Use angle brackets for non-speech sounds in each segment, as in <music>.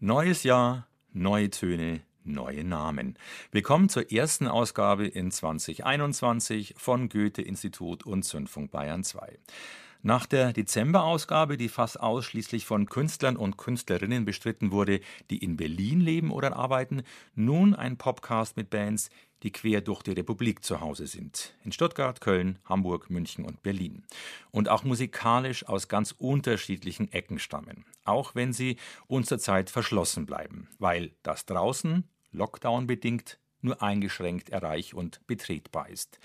Neues Jahr, neue Töne, neue Namen. Willkommen zur ersten Ausgabe in 2021 von Goethe-Institut und Zündfunk Bayern 2. Nach der Dezemberausgabe, die fast ausschließlich von Künstlern und Künstlerinnen bestritten wurde, die in Berlin leben oder arbeiten, nun ein Podcast mit Bands, die quer durch die Republik zu Hause sind. In Stuttgart, Köln, Hamburg, München und Berlin. Und auch musikalisch aus ganz unterschiedlichen Ecken stammen. Auch wenn sie uns zurzeit verschlossen bleiben. Weil das draußen, Lockdown bedingt, nur eingeschränkt erreich und betretbar ist.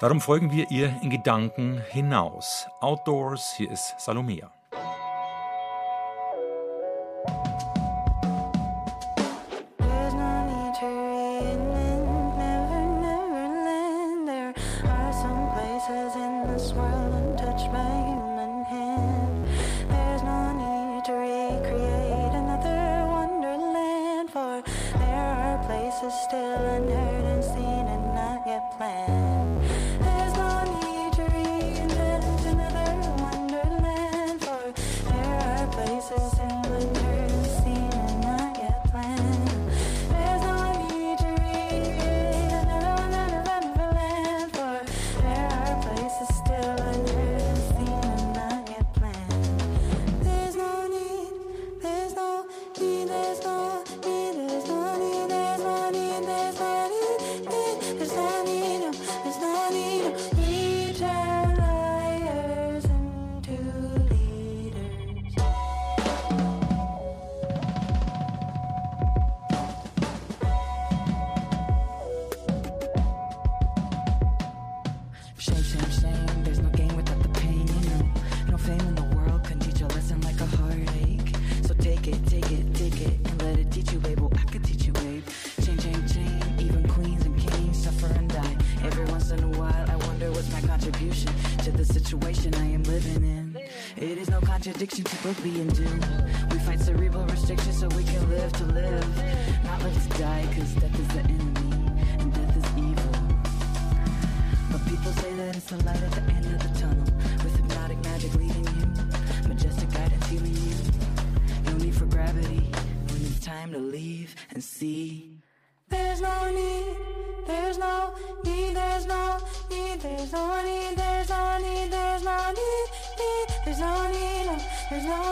Darum folgen wir ihr in Gedanken hinaus. Outdoors, hier ist Salomea. because death is the enemy and death is evil. But people say that it's the light at the end of the tunnel with hypnotic magic leading you, majestic guidance healing you. No need for gravity when it's time to leave and see. There's no need, there's no need, there's no need, there's no need, there's no need, there's no need, there's no need, there's no.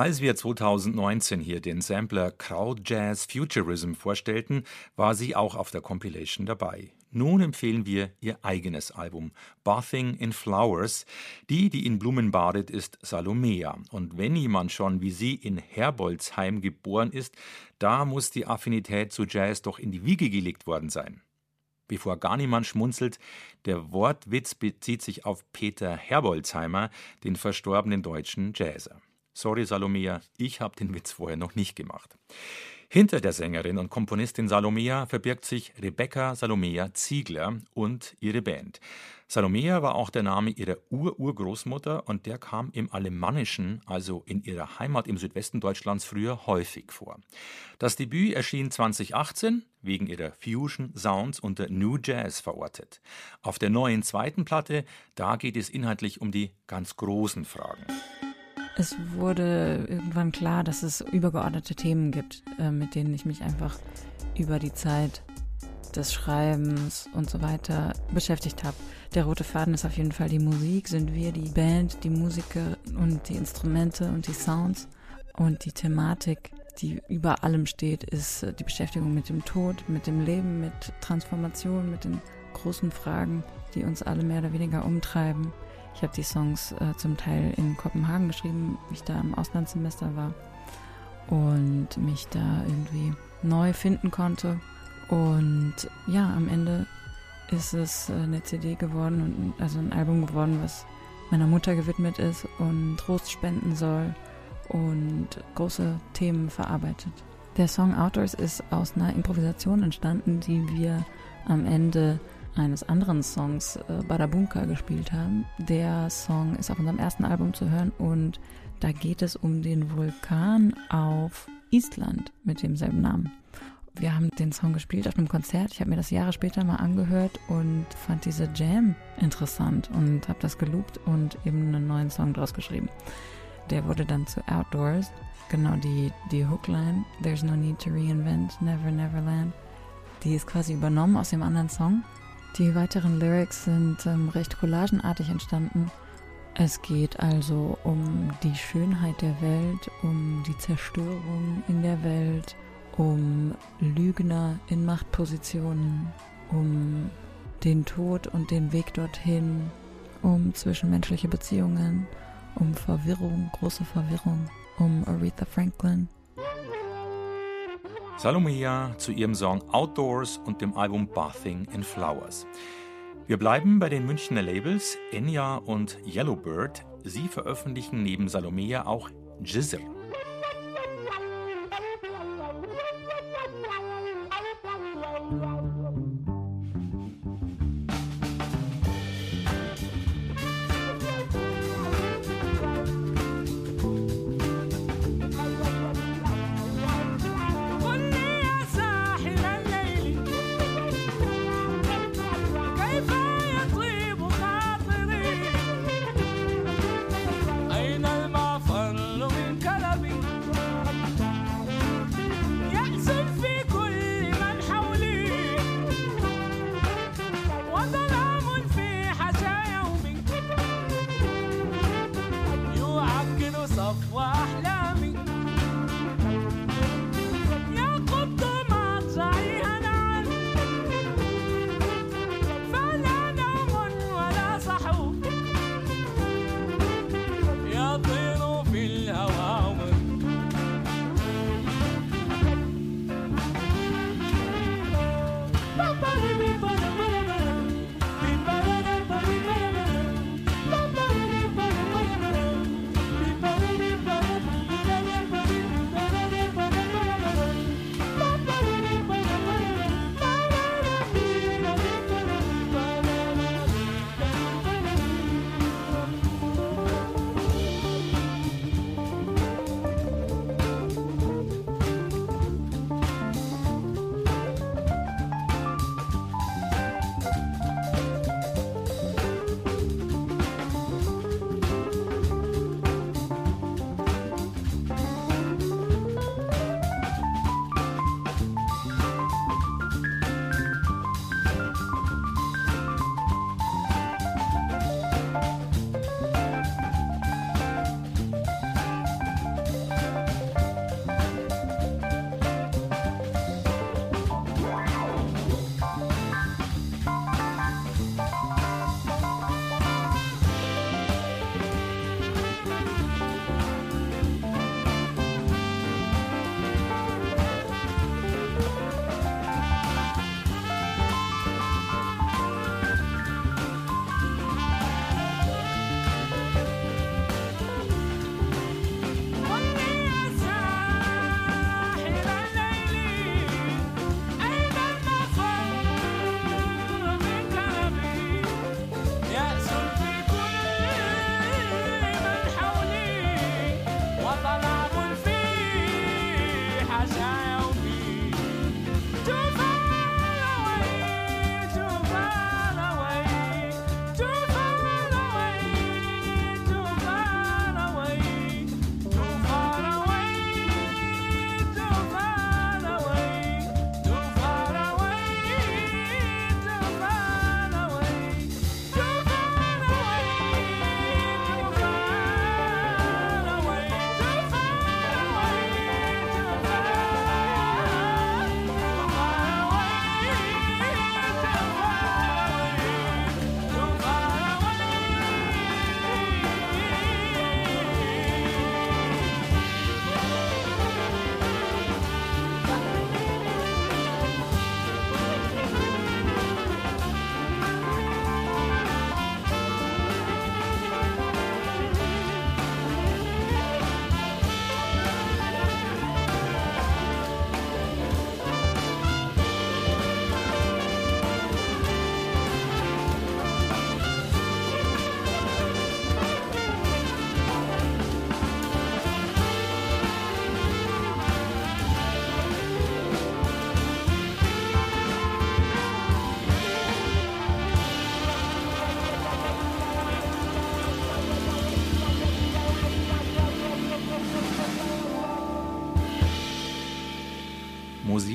Als wir 2019 hier den Sampler Crowd Jazz Futurism vorstellten, war sie auch auf der Compilation dabei. Nun empfehlen wir ihr eigenes Album Bathing in Flowers. Die, die in Blumen badet, ist Salomea. Und wenn jemand schon wie sie in Herbolzheim geboren ist, da muss die Affinität zu Jazz doch in die Wiege gelegt worden sein. Bevor gar niemand schmunzelt, der Wortwitz bezieht sich auf Peter Herbolzheimer, den verstorbenen deutschen Jazzer. Sorry, Salomea, ich habe den Witz vorher noch nicht gemacht. Hinter der Sängerin und Komponistin Salomea verbirgt sich Rebecca Salomea Ziegler und ihre Band. Salomea war auch der Name ihrer Ur-Urgroßmutter und der kam im Alemannischen, also in ihrer Heimat im Südwesten Deutschlands früher häufig vor. Das Debüt erschien 2018, wegen ihrer Fusion Sounds unter New Jazz verortet. Auf der neuen zweiten Platte, da geht es inhaltlich um die ganz großen Fragen. Es wurde irgendwann klar, dass es übergeordnete Themen gibt, äh, mit denen ich mich einfach über die Zeit des Schreibens und so weiter beschäftigt habe. Der rote Faden ist auf jeden Fall die Musik, sind wir die Band, die Musiker und die Instrumente und die Sounds. Und die Thematik, die über allem steht, ist die Beschäftigung mit dem Tod, mit dem Leben, mit Transformation, mit den großen Fragen, die uns alle mehr oder weniger umtreiben. Ich habe die Songs äh, zum Teil in Kopenhagen geschrieben, wie ich da im Auslandssemester war und mich da irgendwie neu finden konnte. Und ja, am Ende ist es äh, eine CD geworden also ein Album geworden, was meiner Mutter gewidmet ist und Trost spenden soll und große Themen verarbeitet. Der Song Outdoors ist aus einer Improvisation entstanden, die wir am Ende eines anderen Songs äh, Badabunka gespielt haben. Der Song ist auf unserem ersten Album zu hören und da geht es um den Vulkan auf Island mit demselben Namen. Wir haben den Song gespielt auf einem Konzert. Ich habe mir das Jahre später mal angehört und fand diese Jam interessant und habe das geloopt und eben einen neuen Song draus geschrieben. Der wurde dann zu Outdoors. Genau die, die Hookline, There's no need to reinvent, Never Neverland. Die ist quasi übernommen aus dem anderen Song die weiteren Lyrics sind ähm, recht collagenartig entstanden. Es geht also um die Schönheit der Welt, um die Zerstörung in der Welt, um Lügner in Machtpositionen, um den Tod und den Weg dorthin, um zwischenmenschliche Beziehungen, um Verwirrung, große Verwirrung, um Aretha Franklin. Salomea zu ihrem Song Outdoors und dem Album Bathing in Flowers. Wir bleiben bei den Münchner Labels Enya und Yellowbird. Sie veröffentlichen neben Salomea auch Jizzer. واحلامي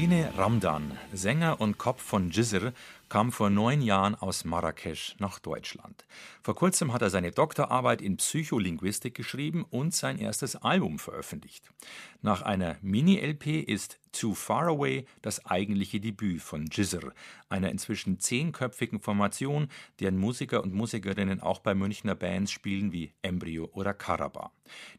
Musine Ramdan, Sänger und Kopf von Jizr, kam vor neun Jahren aus Marrakesch nach Deutschland. Vor kurzem hat er seine Doktorarbeit in Psycholinguistik geschrieben und sein erstes Album veröffentlicht. Nach einer Mini-LP ist Too Far Away das eigentliche Debüt von Jizr, einer inzwischen zehnköpfigen Formation, deren Musiker und Musikerinnen auch bei Münchner Bands spielen wie Embryo oder Karaba.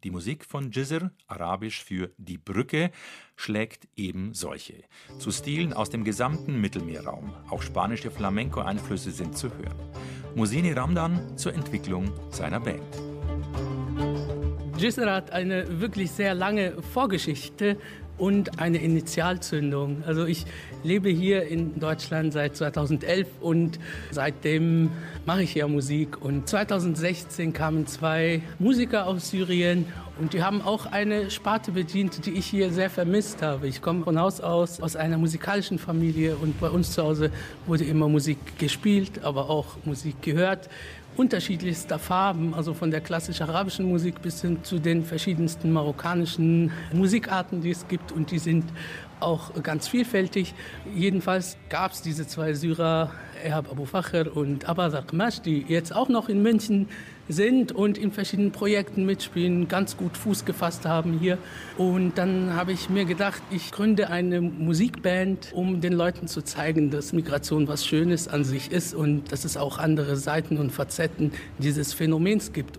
Die Musik von Jizr, arabisch für die Brücke, schlägt eben solche. Zu Stilen aus dem gesamten Mittelmeerraum. Auch spanische Flamenco-Einflüsse sind zu hören. Musini Ramdan zur Entwicklung seiner Band. Jizr hat eine wirklich sehr lange Vorgeschichte und eine Initialzündung. Also ich lebe hier in Deutschland seit 2011 und seitdem mache ich ja Musik. Und 2016 kamen zwei Musiker aus Syrien und die haben auch eine Sparte bedient, die ich hier sehr vermisst habe. Ich komme von Haus aus aus einer musikalischen Familie und bei uns zu Hause wurde immer Musik gespielt, aber auch Musik gehört unterschiedlichster Farben, also von der klassisch arabischen Musik bis hin zu den verschiedensten marokkanischen Musikarten, die es gibt. Und die sind auch ganz vielfältig. Jedenfalls gab es diese zwei Syrer, Erhab Abu Fakr und Abazar Qmash, die jetzt auch noch in München sind und in verschiedenen Projekten mitspielen, ganz gut Fuß gefasst haben hier. Und dann habe ich mir gedacht, ich gründe eine Musikband, um den Leuten zu zeigen, dass Migration was Schönes an sich ist und dass es auch andere Seiten und Facetten dieses Phänomens gibt.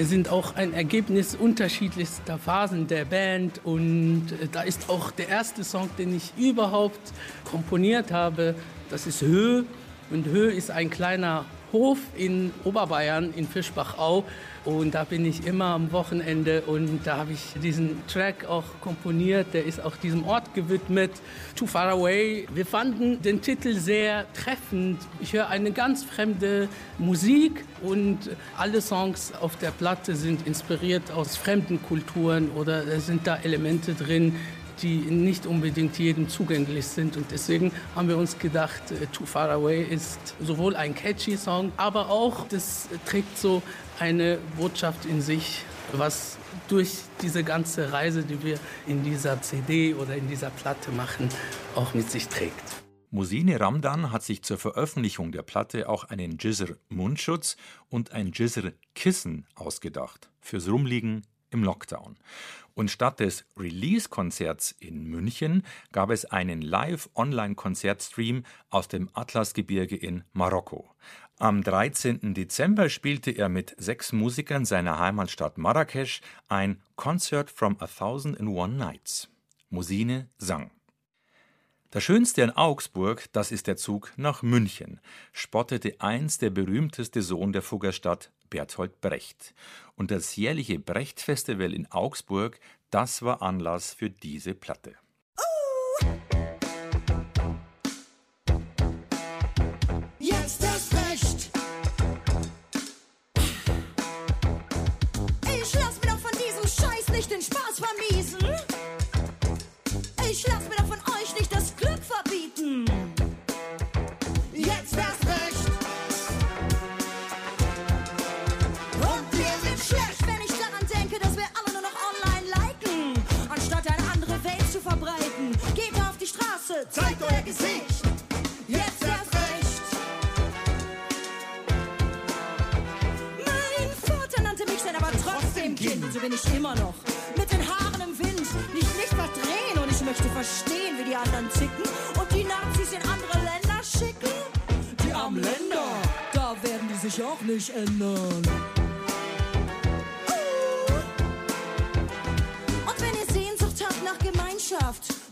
Wir sind auch ein Ergebnis unterschiedlichster Phasen der Band und äh, da ist auch der erste Song, den ich überhaupt komponiert habe, das ist Höhe und Höhe ist ein kleiner Hof in Oberbayern in Fischbachau und da bin ich immer am Wochenende und da habe ich diesen Track auch komponiert. Der ist auch diesem Ort gewidmet, Too Far Away. Wir fanden den Titel sehr treffend. Ich höre eine ganz fremde Musik und alle Songs auf der Platte sind inspiriert aus fremden Kulturen oder sind da Elemente drin, die nicht unbedingt jedem zugänglich sind. Und deswegen haben wir uns gedacht, äh, Too Far Away ist sowohl ein catchy Song, aber auch das trägt so eine Botschaft in sich, was durch diese ganze Reise, die wir in dieser CD oder in dieser Platte machen, auch mit sich trägt. Musine Ramdan hat sich zur Veröffentlichung der Platte auch einen Jizr Mundschutz und ein Jizr Kissen ausgedacht fürs Rumliegen im Lockdown. Und statt des Release-Konzerts in München gab es einen Live-Online-Konzertstream aus dem Atlasgebirge in Marokko. Am 13. Dezember spielte er mit sechs Musikern seiner Heimatstadt Marrakesch ein Concert from a Thousand and One Nights. Musine sang. Das Schönste in Augsburg, das ist der Zug nach München, spottete einst der berühmteste Sohn der Fuggerstadt, Bertolt Brecht. Und das jährliche Brecht-Festival in Augsburg, das war Anlass für diese Platte. sich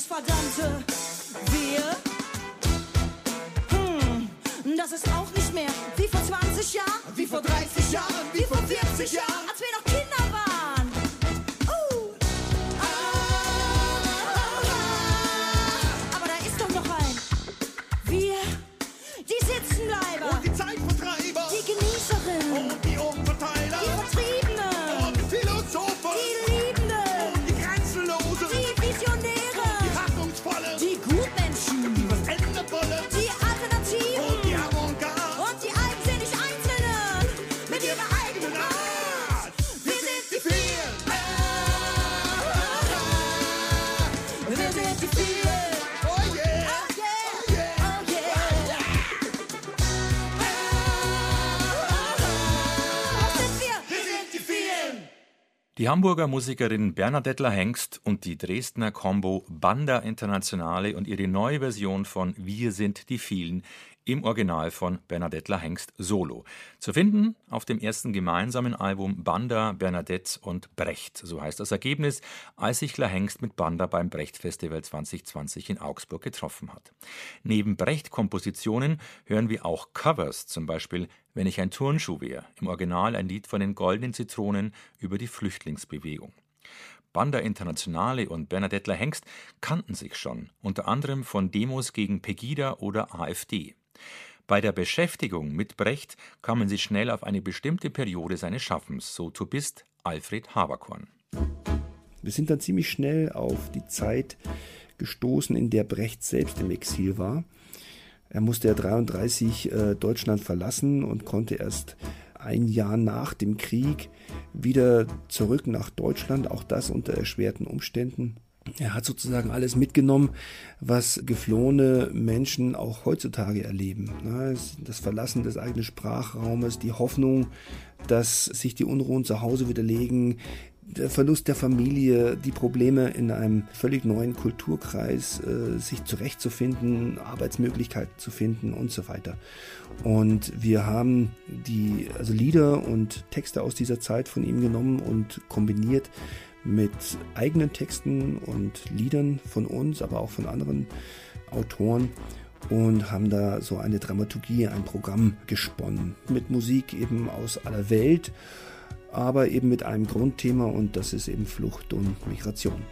dieses verdammte Wir? Hm, das ist auch nicht mehr wie vor 20 Jahren, Wie vor 30 Jahren, wie vor 40 Jahren. Die Hamburger Musikerin Bernadettler Hengst die Dresdner Combo Banda Internationale und ihre neue Version von Wir sind die vielen im Original von Bernadettler Hengst Solo. Zu finden auf dem ersten gemeinsamen Album Banda, Bernadette und Brecht. So heißt das Ergebnis, als sich La Hengst mit Banda beim Brecht Festival 2020 in Augsburg getroffen hat. Neben Brecht-Kompositionen hören wir auch Covers, zum Beispiel Wenn ich ein Turnschuh wäre, im Original ein Lied von den Goldenen Zitronen über die Flüchtlingsbewegung. Banda Internationale und Bernadettler Hengst kannten sich schon, unter anderem von Demos gegen Pegida oder AfD. Bei der Beschäftigung mit Brecht kamen sie schnell auf eine bestimmte Periode seines Schaffens, so Tubist Alfred Haberkorn. Wir sind dann ziemlich schnell auf die Zeit gestoßen, in der Brecht selbst im Exil war. Er musste ja 33 äh, Deutschland verlassen und konnte erst ein Jahr nach dem Krieg wieder zurück nach Deutschland, auch das unter erschwerten Umständen. Er hat sozusagen alles mitgenommen, was geflohene Menschen auch heutzutage erleben. Das Verlassen des eigenen Sprachraumes, die Hoffnung, dass sich die Unruhen zu Hause widerlegen, der Verlust der Familie, die Probleme in einem völlig neuen Kulturkreis, äh, sich zurechtzufinden, Arbeitsmöglichkeiten zu finden und so weiter. Und wir haben die also Lieder und Texte aus dieser Zeit von ihm genommen und kombiniert mit eigenen Texten und Liedern von uns, aber auch von anderen Autoren und haben da so eine Dramaturgie, ein Programm gesponnen mit Musik eben aus aller Welt, aber eben mit einem Grundthema und das ist eben Flucht und Migration.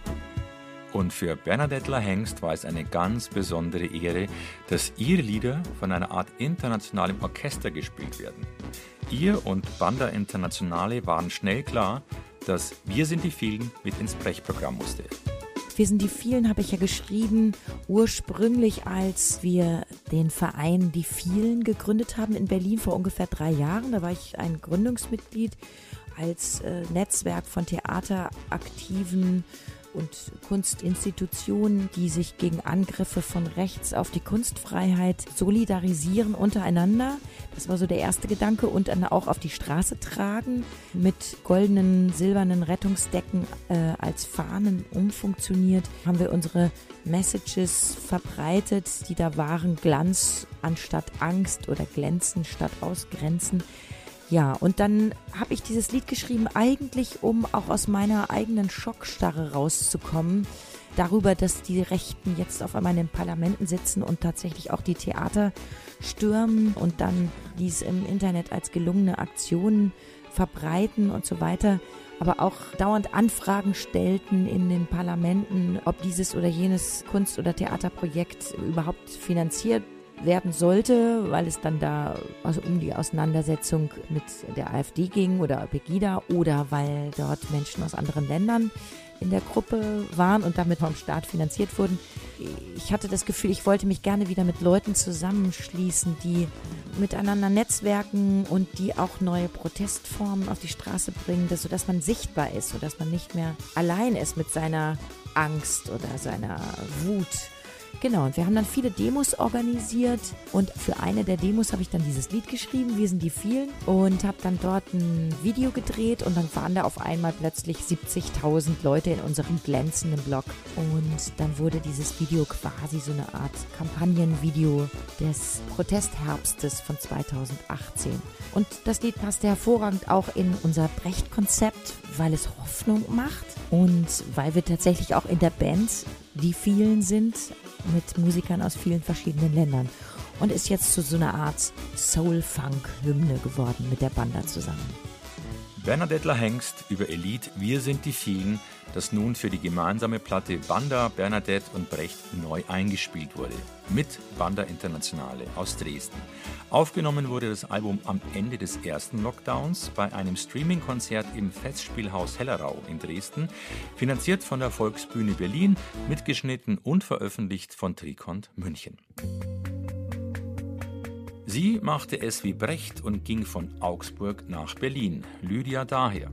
Und für Bernadettler Hengst war es eine ganz besondere Ehre, dass ihre Lieder von einer Art internationalem Orchester gespielt werden. Ihr und Banda Internationale waren schnell klar, dass Wir sind die vielen mit ins Brechprogramm musste. Wir sind die vielen, habe ich ja geschrieben, ursprünglich als wir den Verein Die Vielen gegründet haben in Berlin vor ungefähr drei Jahren. Da war ich ein Gründungsmitglied als äh, Netzwerk von Theateraktiven und Kunstinstitutionen, die sich gegen Angriffe von rechts auf die Kunstfreiheit solidarisieren untereinander. Das war so der erste Gedanke und dann auch auf die Straße tragen mit goldenen, silbernen Rettungsdecken äh, als Fahnen umfunktioniert. Haben wir unsere Messages verbreitet, die da waren Glanz anstatt Angst oder Glänzen statt Ausgrenzen. Ja, und dann habe ich dieses Lied geschrieben, eigentlich um auch aus meiner eigenen Schockstarre rauszukommen. Darüber, dass die Rechten jetzt auf einmal in den Parlamenten sitzen und tatsächlich auch die Theater stürmen und dann dies im Internet als gelungene Aktionen verbreiten und so weiter. Aber auch dauernd Anfragen stellten in den Parlamenten, ob dieses oder jenes Kunst- oder Theaterprojekt überhaupt finanziert werden sollte, weil es dann da also um die Auseinandersetzung mit der AfD ging oder Pegida oder weil dort Menschen aus anderen Ländern in der Gruppe waren und damit vom Staat finanziert wurden. Ich hatte das Gefühl, ich wollte mich gerne wieder mit Leuten zusammenschließen, die miteinander netzwerken und die auch neue Protestformen auf die Straße bringen, dass, sodass man sichtbar ist, sodass man nicht mehr allein ist mit seiner Angst oder seiner Wut Genau, und wir haben dann viele Demos organisiert. Und für eine der Demos habe ich dann dieses Lied geschrieben, Wir sind die vielen und habe dann dort ein Video gedreht. Und dann waren da auf einmal plötzlich 70.000 Leute in unserem glänzenden Blog und dann wurde dieses Video quasi so eine Art Kampagnenvideo des Protestherbstes von 2018. Und das Lied passte hervorragend auch in unser Brecht-Konzept, weil es Hoffnung macht und weil wir tatsächlich auch in der Band die vielen sind mit Musikern aus vielen verschiedenen Ländern und ist jetzt zu so einer Art Soul-Funk-Hymne geworden mit der Banda zusammen. Bernadette Hengst über Elite Wir sind die vielen, das nun für die gemeinsame Platte Banda, Bernadette und Brecht neu eingespielt wurde. Mit Banda Internationale aus Dresden. Aufgenommen wurde das Album am Ende des ersten Lockdowns bei einem Streaming-Konzert im Festspielhaus Hellerau in Dresden, finanziert von der Volksbühne Berlin, mitgeschnitten und veröffentlicht von Trikont München. Sie machte es wie Brecht und ging von Augsburg nach Berlin. Lydia daher.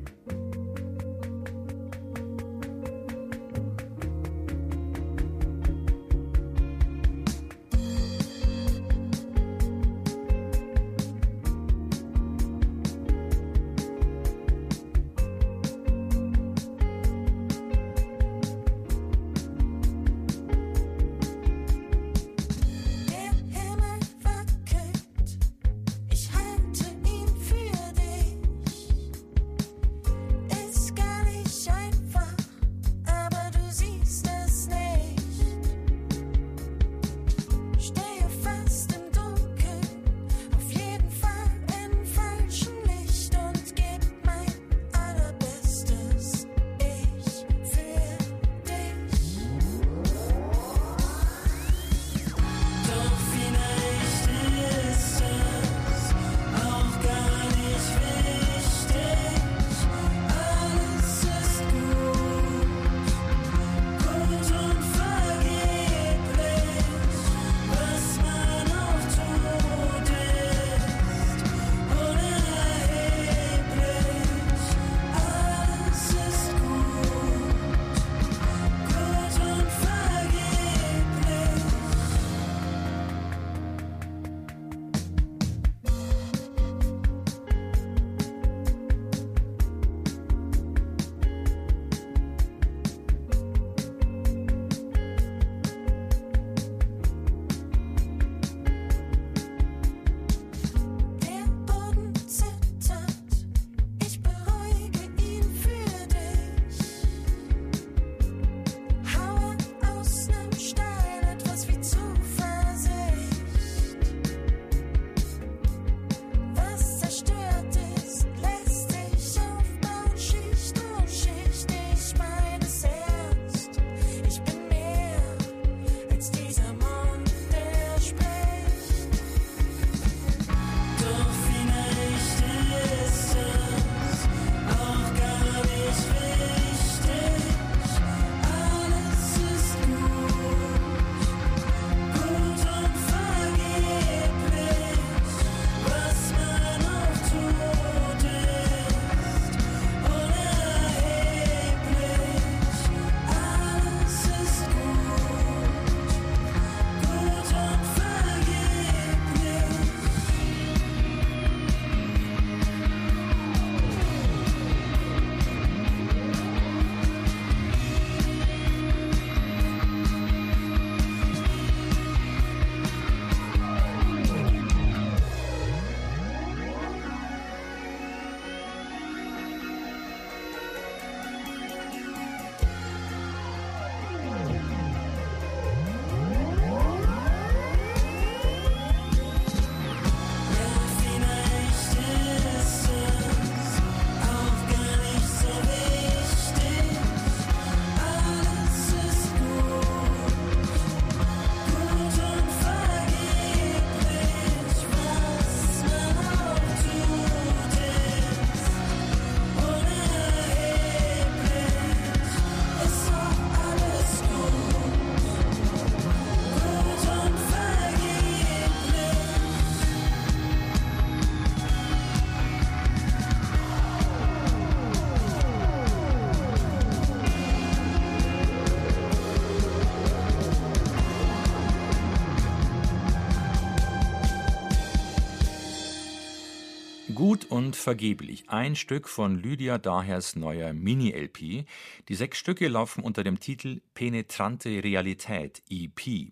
Vergeblich. Ein Stück von Lydia Dahers neuer Mini-LP. Die sechs Stücke laufen unter dem Titel Penetrante Realität, EP.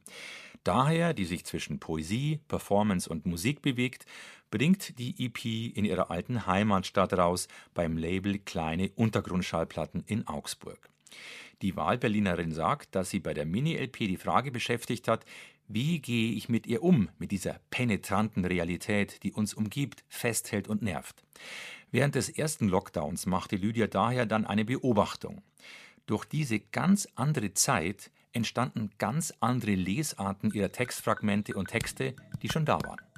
Daher, die sich zwischen Poesie, Performance und Musik bewegt, bringt die EP in ihrer alten Heimatstadt raus beim Label Kleine Untergrundschallplatten in Augsburg. Die Wahlberlinerin sagt, dass sie bei der Mini-LP die Frage beschäftigt hat, wie gehe ich mit ihr um, mit dieser penetranten Realität, die uns umgibt, festhält und nervt? Während des ersten Lockdowns machte Lydia daher dann eine Beobachtung. Durch diese ganz andere Zeit entstanden ganz andere Lesarten ihrer Textfragmente und Texte, die schon da waren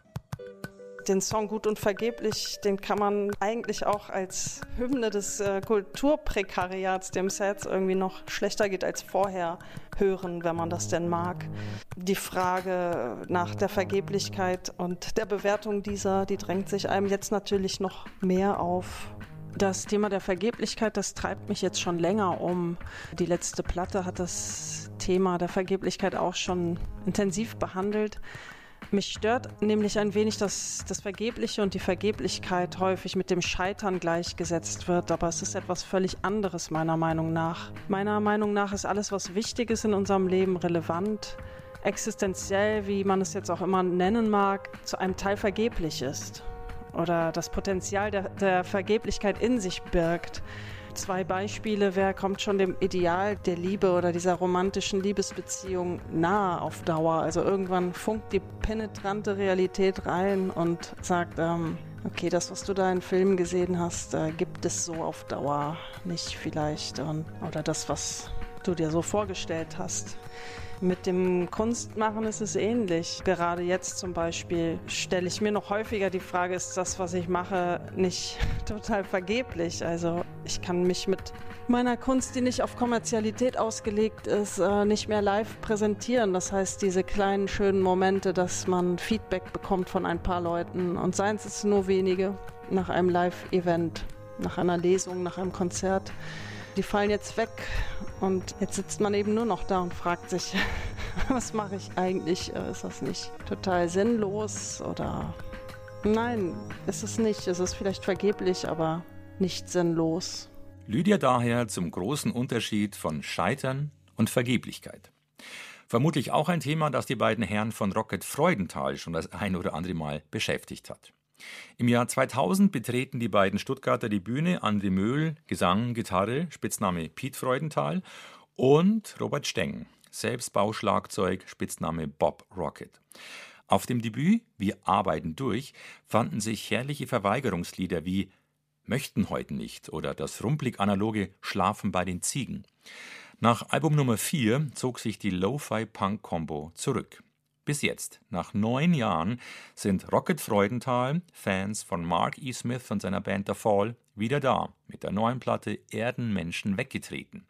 den Song Gut und Vergeblich, den kann man eigentlich auch als Hymne des äh, Kulturprekariats, dem jetzt irgendwie noch schlechter geht als vorher, hören, wenn man das denn mag. Die Frage nach der Vergeblichkeit und der Bewertung dieser, die drängt sich einem jetzt natürlich noch mehr auf. Das Thema der Vergeblichkeit, das treibt mich jetzt schon länger um. Die letzte Platte hat das Thema der Vergeblichkeit auch schon intensiv behandelt. Mich stört nämlich ein wenig, dass das Vergebliche und die Vergeblichkeit häufig mit dem Scheitern gleichgesetzt wird, aber es ist etwas völlig anderes meiner Meinung nach. Meiner Meinung nach ist alles, was wichtig ist in unserem Leben, relevant, existenziell, wie man es jetzt auch immer nennen mag, zu einem Teil vergeblich ist oder das Potenzial der, der Vergeblichkeit in sich birgt zwei Beispiele. Wer kommt schon dem Ideal der Liebe oder dieser romantischen Liebesbeziehung nahe auf Dauer? Also irgendwann funkt die penetrante Realität rein und sagt, ähm, okay, das, was du da in Filmen gesehen hast, äh, gibt es so auf Dauer nicht vielleicht. Und, oder das, was du dir so vorgestellt hast. Mit dem Kunstmachen ist es ähnlich. Gerade jetzt zum Beispiel stelle ich mir noch häufiger die Frage, ist das, was ich mache, nicht <laughs> total vergeblich? Also ich kann mich mit meiner Kunst, die nicht auf Kommerzialität ausgelegt ist, äh, nicht mehr live präsentieren. Das heißt, diese kleinen schönen Momente, dass man Feedback bekommt von ein paar Leuten und seien es nur wenige nach einem Live-Event, nach einer Lesung, nach einem Konzert die fallen jetzt weg und jetzt sitzt man eben nur noch da und fragt sich, <laughs> was mache ich eigentlich? Äh, ist das nicht total sinnlos oder nein, ist es nicht. Es ist vielleicht vergeblich, aber nicht sinnlos. Lydia daher zum großen Unterschied von Scheitern und Vergeblichkeit. Vermutlich auch ein Thema, das die beiden Herren von Rocket Freudenthal schon das ein oder andere Mal beschäftigt hat. Im Jahr 2000 betreten die beiden Stuttgarter die Bühne, André Möhl, Gesang, Gitarre, Spitzname Piet Freudenthal und Robert Steng, selbst Bauschlagzeug, Spitzname Bob Rocket. Auf dem Debüt Wir arbeiten durch fanden sich herrliche Verweigerungslieder wie Möchten heute nicht oder das rumpelig analoge Schlafen bei den Ziegen. Nach Album Nummer 4 zog sich die Lo-Fi-Punk-Combo zurück. Bis jetzt, nach neun Jahren, sind Rocket Freudenthal, Fans von Mark E. Smith und seiner Band The Fall, wieder da, mit der neuen Platte Erdenmenschen weggetreten.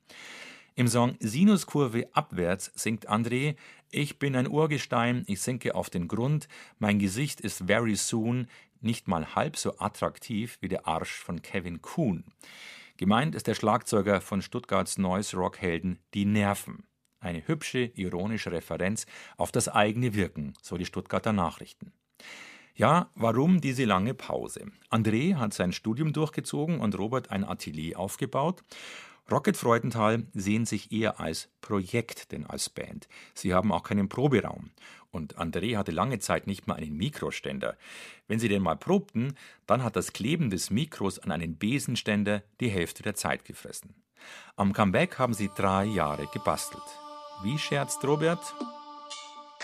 Im Song Sinuskurve abwärts singt André, ich bin ein Urgestein, ich sinke auf den Grund, mein Gesicht ist very soon nicht mal halb so attraktiv wie der Arsch von Kevin Kuhn. Gemeint ist der Schlagzeuger von Stuttgarts Noise Rock Helden Die Nerven. Eine hübsche, ironische Referenz auf das eigene Wirken, so die Stuttgarter Nachrichten. Ja, warum diese lange Pause? André hat sein Studium durchgezogen und Robert ein Atelier aufgebaut. Rocket Freudenthal sehen sich eher als Projekt denn als Band. Sie haben auch keinen Proberaum. Und André hatte lange Zeit nicht mal einen Mikroständer. Wenn sie denn mal probten, dann hat das Kleben des Mikros an einen Besenständer die Hälfte der Zeit gefressen. Am Comeback haben sie drei Jahre gebastelt. Wie scherzt Robert?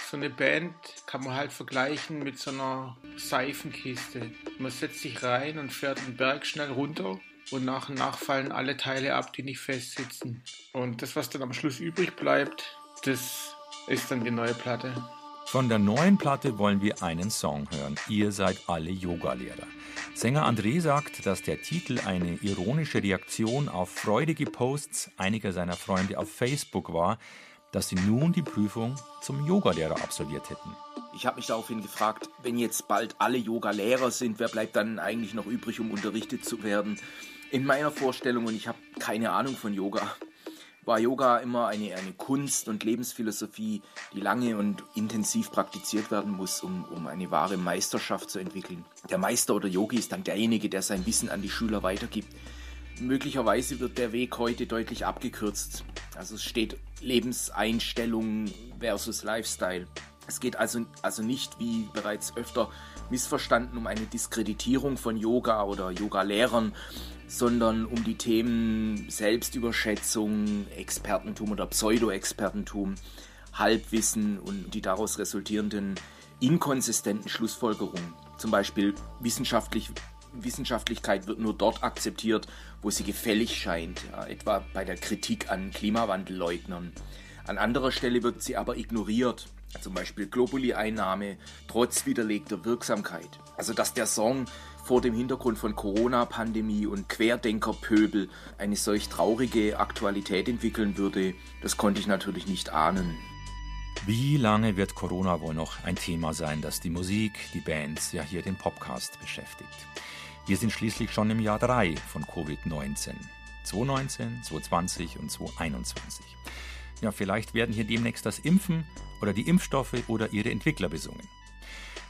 So eine Band kann man halt vergleichen mit so einer Seifenkiste. Man setzt sich rein und fährt den Berg schnell runter und nach und nach fallen alle Teile ab, die nicht festsitzen. Und das, was dann am Schluss übrig bleibt, das ist dann die neue Platte. Von der neuen Platte wollen wir einen Song hören. Ihr seid alle Yogalehrer. Sänger André sagt, dass der Titel eine ironische Reaktion auf freudige Posts einiger seiner Freunde auf Facebook war, dass sie nun die Prüfung zum Yogalehrer absolviert hätten. Ich habe mich daraufhin gefragt, wenn jetzt bald alle Yoga-Lehrer sind, wer bleibt dann eigentlich noch übrig, um unterrichtet zu werden? In meiner Vorstellung, und ich habe keine Ahnung von Yoga, war Yoga immer eine, eine Kunst und Lebensphilosophie, die lange und intensiv praktiziert werden muss, um, um eine wahre Meisterschaft zu entwickeln. Der Meister oder Yogi ist dann derjenige, der sein Wissen an die Schüler weitergibt. Möglicherweise wird der Weg heute deutlich abgekürzt. Also es steht Lebenseinstellung versus Lifestyle. Es geht also, also nicht, wie bereits öfter missverstanden, um eine Diskreditierung von Yoga oder Yoga-Lehrern, sondern um die Themen Selbstüberschätzung, Expertentum oder Pseudo-Expertentum, Halbwissen und die daraus resultierenden inkonsistenten Schlussfolgerungen. Zum Beispiel wissenschaftlich, Wissenschaftlichkeit wird nur dort akzeptiert, wo sie gefällig scheint, ja, etwa bei der Kritik an Klimawandelleugnern. An anderer Stelle wird sie aber ignoriert, zum Beispiel Globuli-Einnahme trotz widerlegter Wirksamkeit. Also dass der Song vor dem Hintergrund von Corona-Pandemie und Querdenkerpöbel eine solch traurige Aktualität entwickeln würde, das konnte ich natürlich nicht ahnen. Wie lange wird Corona wohl noch ein Thema sein, das die Musik, die Bands, ja hier den Podcast beschäftigt? Wir sind schließlich schon im Jahr 3 von Covid-19. 2019, 2020 und 2021. Ja, vielleicht werden hier demnächst das Impfen oder die Impfstoffe oder ihre Entwickler besungen.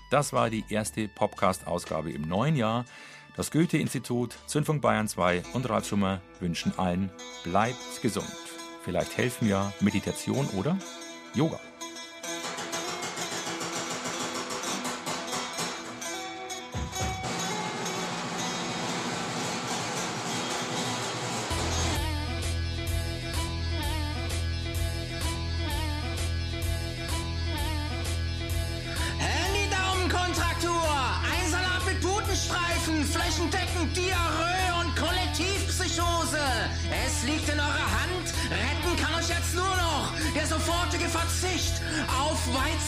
Das war die erste Podcast-Ausgabe im neuen Jahr. Das Goethe-Institut, Zündfunk Bayern 2 und Ralf Schummer wünschen allen, bleibt gesund. Vielleicht helfen ja Meditation oder Yoga.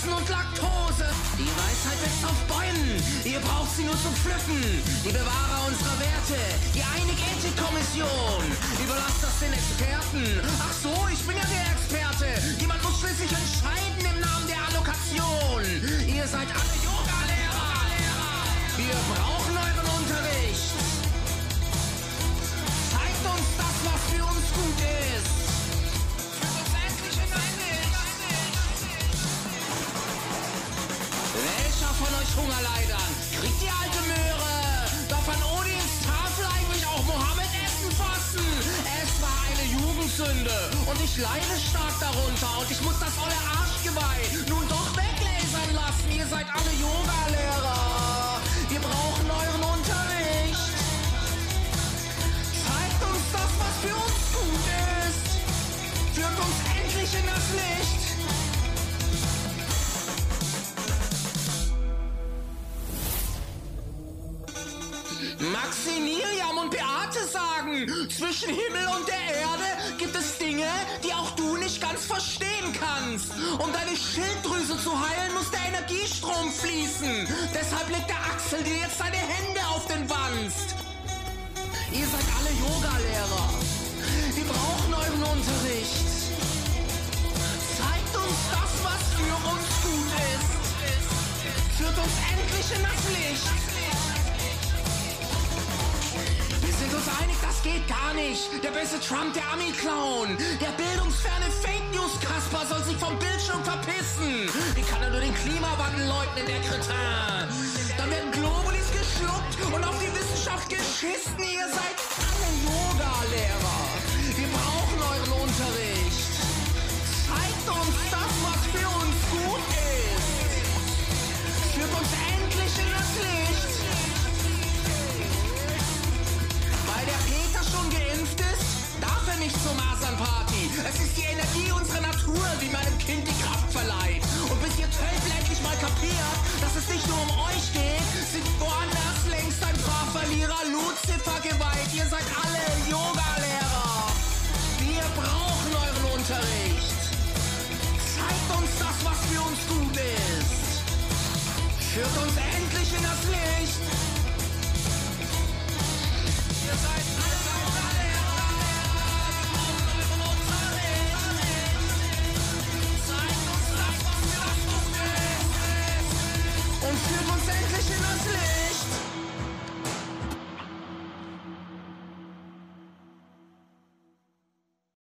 Weizen und Laktose. Die Weisheit wächst auf Bäumen, ihr braucht sie nur zum Pflücken. Die Bewahrer unserer Werte, die Einig-Ethik-Kommission. Überlasst das den Experten. Ach so, ich bin ja der Experte. Jemand muss schließlich entscheiden im Namen der Allokation. Ihr seid alle Yoga-Lehrer. Wir brauchen euren Unterricht. Zeigt uns das, was für uns gut ist. Hungerleidern kriegt die alte Möhre? Darf an Odins Tafel eigentlich auch Mohammed essen fassen? Es war eine Jugendsünde und ich leide stark darunter und ich muss das olle Arschgeweih nun doch weglasern lassen. Ihr seid alle Yoga-Lehrer. Wir brauchen euren Unterricht. Zeigt uns das, was für uns gut ist. Führt uns endlich in das Licht. Maximilian und Beate sagen, zwischen Himmel und der Erde gibt es Dinge, die auch du nicht ganz verstehen kannst. Um deine Schilddrüse zu heilen, muss der Energiestrom fließen. Deshalb legt der Axel dir jetzt seine Hände auf den Wanst. Ihr seid alle Yoga-Lehrer. Wir brauchen euren Unterricht. Zeigt uns das, was für uns gut ist. Führt uns endlich in das Licht. Uns einig, das geht gar nicht. Der böse Trump, der Ami-Clown. Der bildungsferne Fake-News-Kasper soll sich vom Bildschirm verpissen. Wie kann er nur den Klimawandel leugnen, der Kretin? Dann werden Globulis geschluckt und auf die Wissenschaft geschissen. Ihr seid alle Yoga-Lehrer. Wir brauchen euren Unterricht. Zeigt uns das, was für uns gut ist. Führt uns endlich in das Licht. Schon geimpft ist, darf er nicht zur Masernparty. Es ist die Energie unserer Natur, die meinem Kind die Kraft verleiht. Und bis ihr Tölpel endlich mal kapiert, dass es nicht nur um euch geht, sind woanders längst ein paar Verlierer Lucifer geweiht. Ihr seid alle Yoga-Lehrer. Wir brauchen euren Unterricht. Zeigt uns das, was für uns gut ist. Führt uns endlich in das Licht. Ihr seid alle uns das, was für